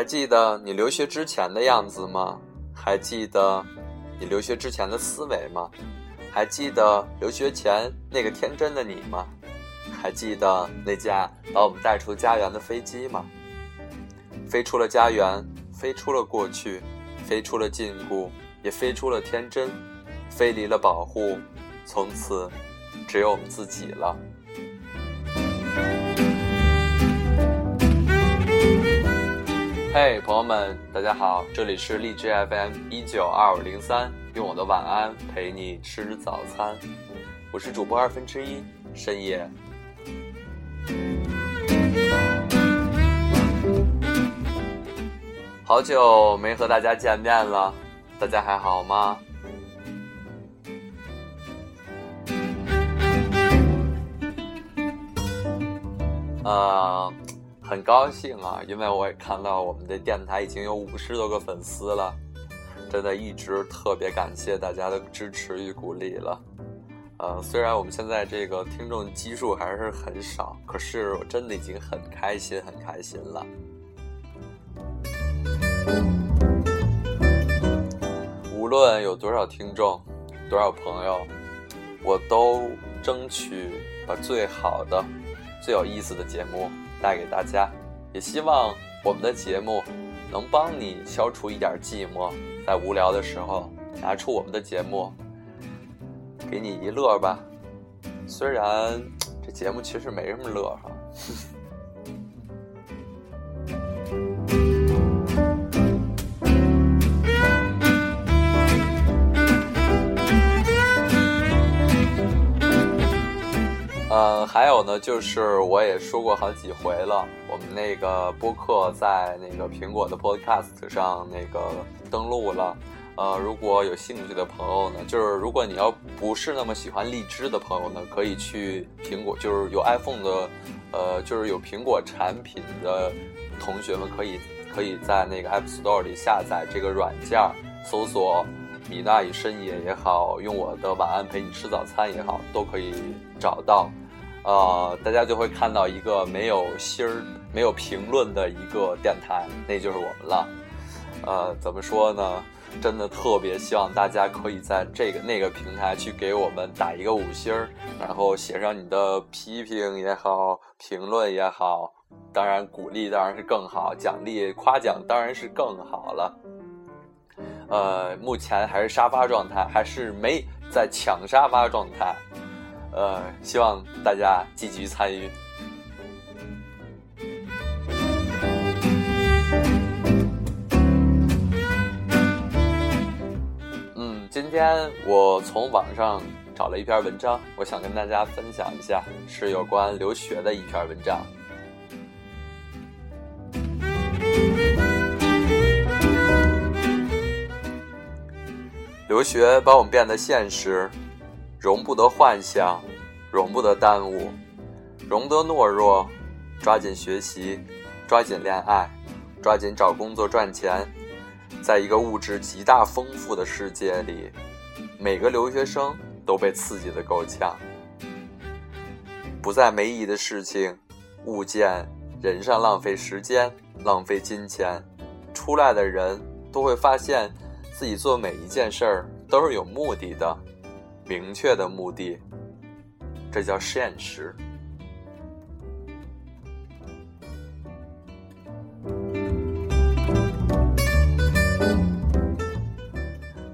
还记得你留学之前的样子吗？还记得你留学之前的思维吗？还记得留学前那个天真的你吗？还记得那架把我们带出家园的飞机吗？飞出了家园，飞出了过去，飞出了禁锢，也飞出了天真，飞离了保护，从此只有我们自己了。嘿，朋友们，大家好，这里是荔枝 FM 一九二五零三，用我的晚安陪你吃早餐，我是主播二分之一深夜。好久没和大家见面了，大家还好吗？呃。很高兴啊，因为我也看到我们的电台已经有五十多个粉丝了，真的一直特别感谢大家的支持与鼓励了。呃，虽然我们现在这个听众基数还是很少，可是我真的已经很开心，很开心了。无论有多少听众，多少朋友，我都争取把最好的、最有意思的节目。带给大家，也希望我们的节目能帮你消除一点寂寞，在无聊的时候拿出我们的节目，给你一乐吧。虽然这节目其实没什么乐哈。呢，就是我也说过好几回了，我们那个播客在那个苹果的 Podcast 上那个登录了。呃，如果有兴趣的朋友呢，就是如果你要不是那么喜欢荔枝的朋友呢，可以去苹果，就是有 iPhone 的，呃，就是有苹果产品的同学们，可以可以在那个 App Store 里下载这个软件，搜索“米娜与深夜”也好，用我的晚安陪你吃早餐也好，都可以找到。呃，大家就会看到一个没有心儿、没有评论的一个电台，那就是我们了。呃，怎么说呢？真的特别希望大家可以在这个那个平台去给我们打一个五星儿，然后写上你的批评也好、评论也好，当然鼓励当然是更好，奖励夸奖当然是更好了。呃，目前还是沙发状态，还是没在抢沙发状态。呃，希望大家积极参与。嗯，今天我从网上找了一篇文章，我想跟大家分享一下，是有关留学的一篇文章。留学把我们变得现实。容不得幻想，容不得耽误，容得懦弱，抓紧学习，抓紧恋爱，抓紧找工作赚钱。在一个物质极大丰富的世界里，每个留学生都被刺激的够呛。不在没意义的事情、物件、人上浪费时间、浪费金钱，出来的人都会发现自己做每一件事儿都是有目的的。明确的目的，这叫现实。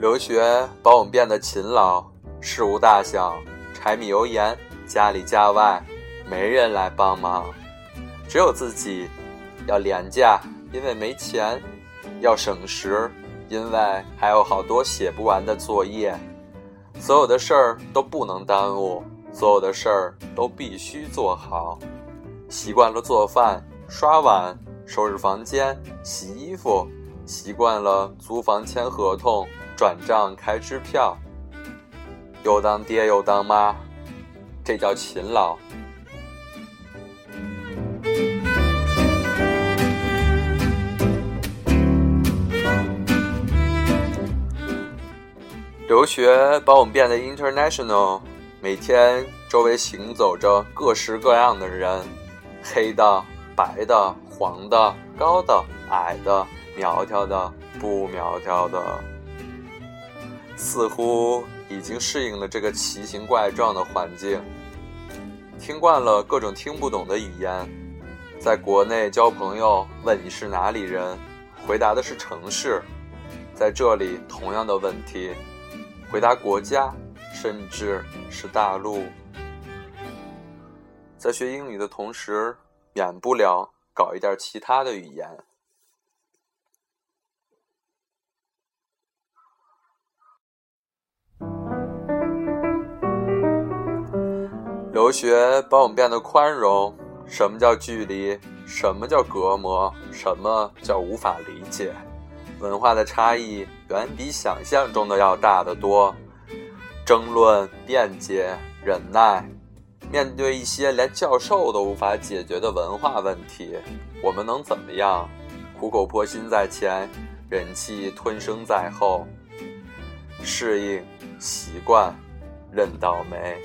留学把我们变得勤劳，事无大小，柴米油盐，家里家外，没人来帮忙，只有自己。要廉价，因为没钱；要省时，因为还有好多写不完的作业。所有的事儿都不能耽误，所有的事儿都必须做好。习惯了做饭、刷碗、收拾房间、洗衣服，习惯了租房、签合同、转账、开支票，又当爹又当妈，这叫勤劳。留学把我们变得 international，每天周围行走着各式各样的人，黑的、白的、黄的、高的、矮的、苗条的、不苗条的，似乎已经适应了这个奇形怪状的环境，听惯了各种听不懂的语言，在国内交朋友，问你是哪里人，回答的是城市；在这里，同样的问题，回答国家，甚至是大陆。在学英语的同时，免不了搞一点其他的语言。留学把我们变得宽容。什么叫距离？什么叫隔膜？什么叫无法理解？文化的差异远比想象中的要大得多。争论、辩解、忍耐。面对一些连教授都无法解决的文化问题，我们能怎么样？苦口婆心在前，忍气吞声在后，适应、习惯、认倒霉。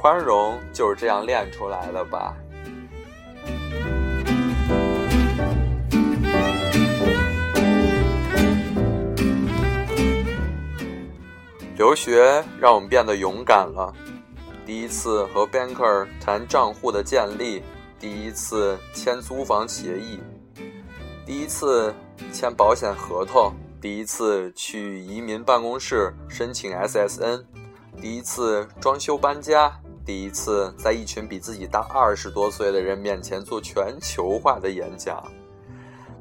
宽容就是这样练出来的吧？留学让我们变得勇敢了。第一次和 banker 谈账户的建立，第一次签租房协议，第一次签保险合同，第一次去移民办公室申请 SSN，第一次装修搬家，第一次在一群比自己大二十多岁的人面前做全球化的演讲，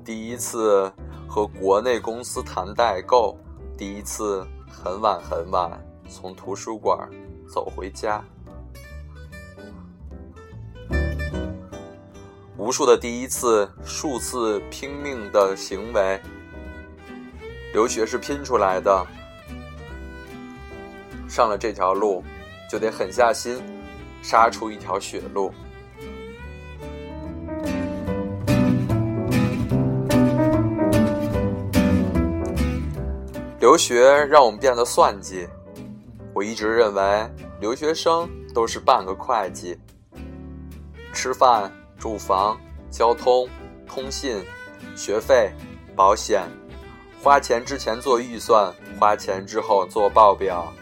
第一次和国内公司谈代购，第一次很晚很晚从图书馆。走回家，无数的第一次，数次拼命的行为。留学是拼出来的，上了这条路，就得狠下心，杀出一条血路。留学让我们变得算计。我一直认为，留学生都是半个会计。吃饭、住房、交通、通信、学费、保险，花钱之前做预算，花钱之后做报表。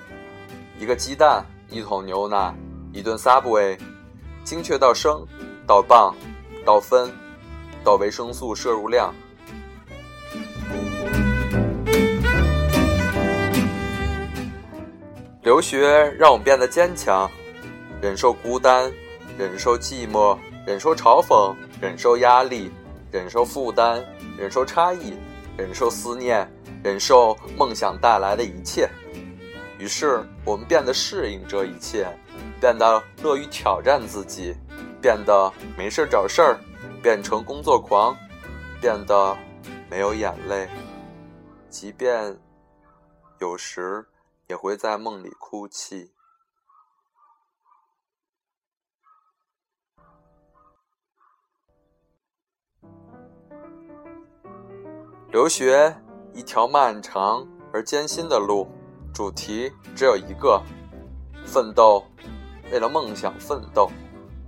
一个鸡蛋，一桶牛奶，一顿 Subway，精确到升，到磅，到分，到维生素摄入量。留学让我们变得坚强，忍受孤单，忍受寂寞，忍受嘲讽，忍受压力，忍受负担，忍受差异，忍受思念，忍受梦想带来的一切。于是，我们变得适应这一切，变得乐于挑战自己，变得没事找事儿，变成工作狂，变得没有眼泪，即便有时。也会在梦里哭泣。留学，一条漫长而艰辛的路，主题只有一个：奋斗。为了梦想奋斗，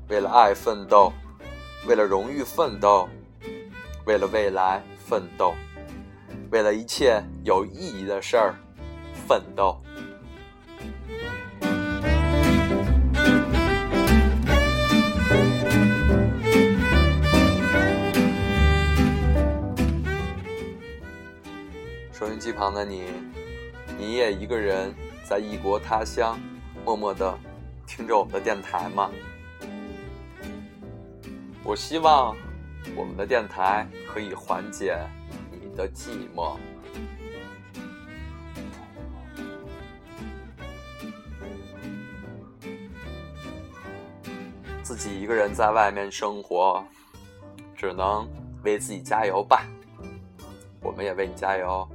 为了爱奋斗，为了荣誉奋斗，为了未来奋斗，为了一切有意义的事儿奋斗。收音机旁的你，你也一个人在异国他乡，默默的听着我们的电台吗？我希望我们的电台可以缓解你的寂寞。己一个人在外面生活，只能为自己加油吧。我们也为你加油。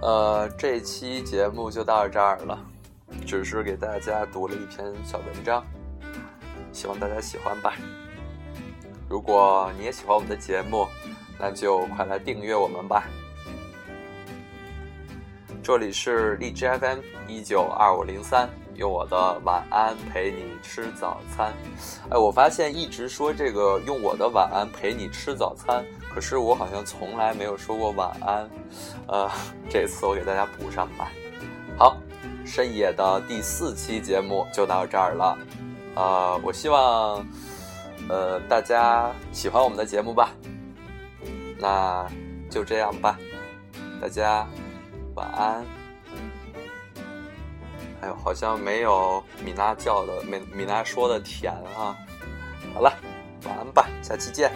呃这期节目就到这儿了，只是给大家读了一篇小文章，希望大家喜欢吧。如果你也喜欢我们的节目，那就快来订阅我们吧。这里是荔枝 FM 一九二五零三，用我的晚安陪你吃早餐。哎，我发现一直说这个用我的晚安陪你吃早餐，可是我好像从来没有说过晚安。呃，这次我给大家补上吧。好，深夜的第四期节目就到这儿了。呃，我希望呃大家喜欢我们的节目吧。那就这样吧，大家。晚安。哎呦，好像没有米娜叫的没米娜说的甜啊。好了，晚安吧，下期见。